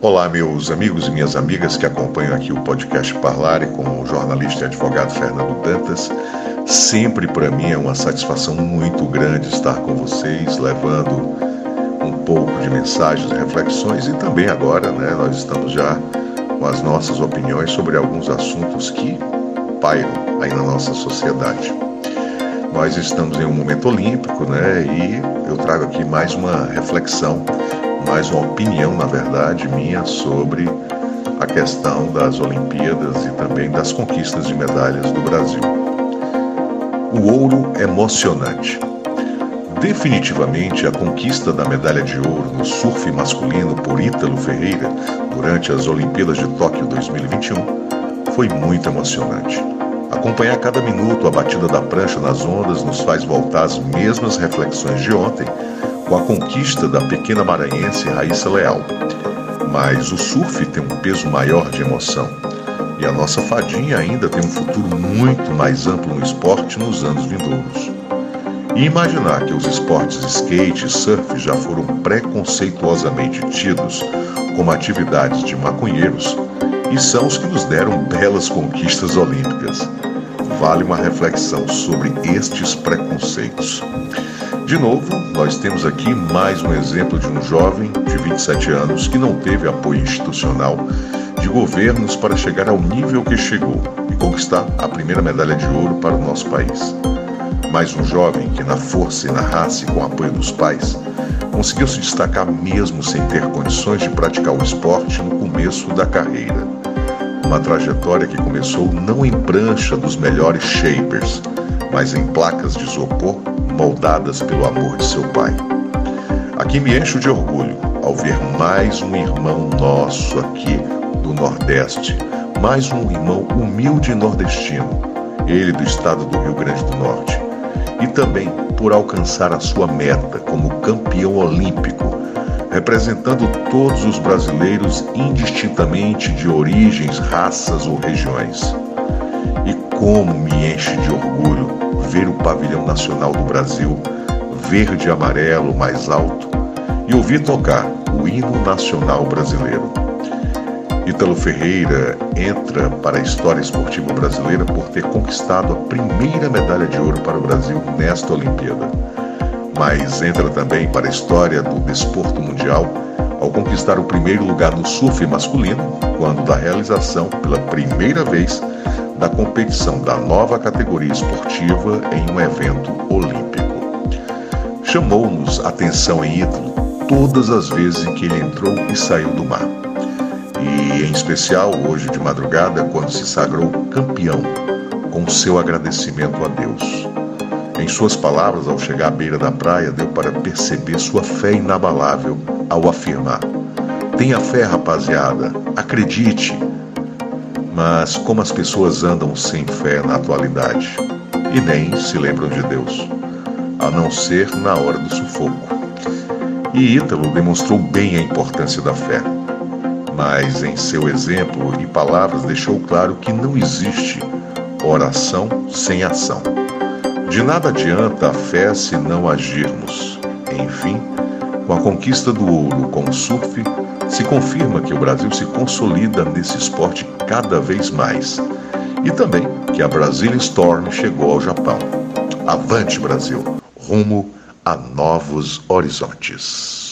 Olá, meus amigos e minhas amigas que acompanham aqui o podcast Parlare com o jornalista e advogado Fernando Dantas. Sempre para mim é uma satisfação muito grande estar com vocês, levando um pouco de mensagens reflexões e também agora, né, nós estamos já com as nossas opiniões sobre alguns assuntos que pairam aí na nossa sociedade. Nós estamos em um momento olímpico, né, e eu trago aqui mais uma reflexão mais uma opinião, na verdade, minha sobre a questão das Olimpíadas e também das conquistas de medalhas do Brasil. O ouro emocionante. Definitivamente, a conquista da medalha de ouro no surf masculino por Ítalo Ferreira durante as Olimpíadas de Tóquio 2021 foi muito emocionante. Acompanhar cada minuto a batida da prancha nas ondas nos faz voltar às mesmas reflexões de ontem com a conquista da pequena maranhense Raíssa Leal. Mas o surf tem um peso maior de emoção. E a nossa fadinha ainda tem um futuro muito mais amplo no esporte nos anos vindouros. E imaginar que os esportes skate e surf já foram preconceituosamente tidos como atividades de maconheiros e são os que nos deram belas conquistas olímpicas. Vale uma reflexão sobre estes preconceitos. De novo, nós temos aqui mais um exemplo de um jovem de 27 anos que não teve apoio institucional de governos para chegar ao nível que chegou e conquistar a primeira medalha de ouro para o nosso país. Mais um jovem que, na força e na raça e com o apoio dos pais, conseguiu se destacar mesmo sem ter condições de praticar o esporte no começo da carreira. Uma trajetória que começou não em prancha dos melhores shapers, mas em placas de isopor moldadas pelo amor de seu pai. Aqui me encho de orgulho ao ver mais um irmão nosso aqui do Nordeste, mais um irmão humilde nordestino, ele do estado do Rio Grande do Norte, e também por alcançar a sua meta como campeão olímpico, representando todos os brasileiros indistintamente de origens, raças ou regiões. E como me enche de orgulho ver o pavilhão nacional do Brasil, verde e amarelo mais alto, e ouvir tocar o hino nacional brasileiro. Ítalo Ferreira entra para a história esportiva brasileira por ter conquistado a primeira medalha de ouro para o Brasil nesta Olimpíada. Mas entra também para a história do desporto mundial ao conquistar o primeiro lugar no surf masculino, quando da realização, pela primeira vez, da competição da nova categoria esportiva em um evento olímpico. Chamou-nos atenção em Ítalo todas as vezes em que ele entrou e saiu do mar. E em especial hoje de madrugada, quando se sagrou campeão, com seu agradecimento a Deus. Em suas palavras, ao chegar à beira da praia, deu para perceber sua fé inabalável ao afirmar: Tenha fé, rapaziada, acredite, mas como as pessoas andam sem fé na atualidade e nem se lembram de Deus, a não ser na hora do sufoco. E Ítalo demonstrou bem a importância da fé, mas em seu exemplo e palavras deixou claro que não existe oração sem ação. De nada adianta a fé se não agirmos. Enfim, com a conquista do ouro com o surf, se confirma que o Brasil se consolida nesse esporte cada vez mais. E também que a Brazilian Storm chegou ao Japão. Avante, Brasil! Rumo a novos horizontes.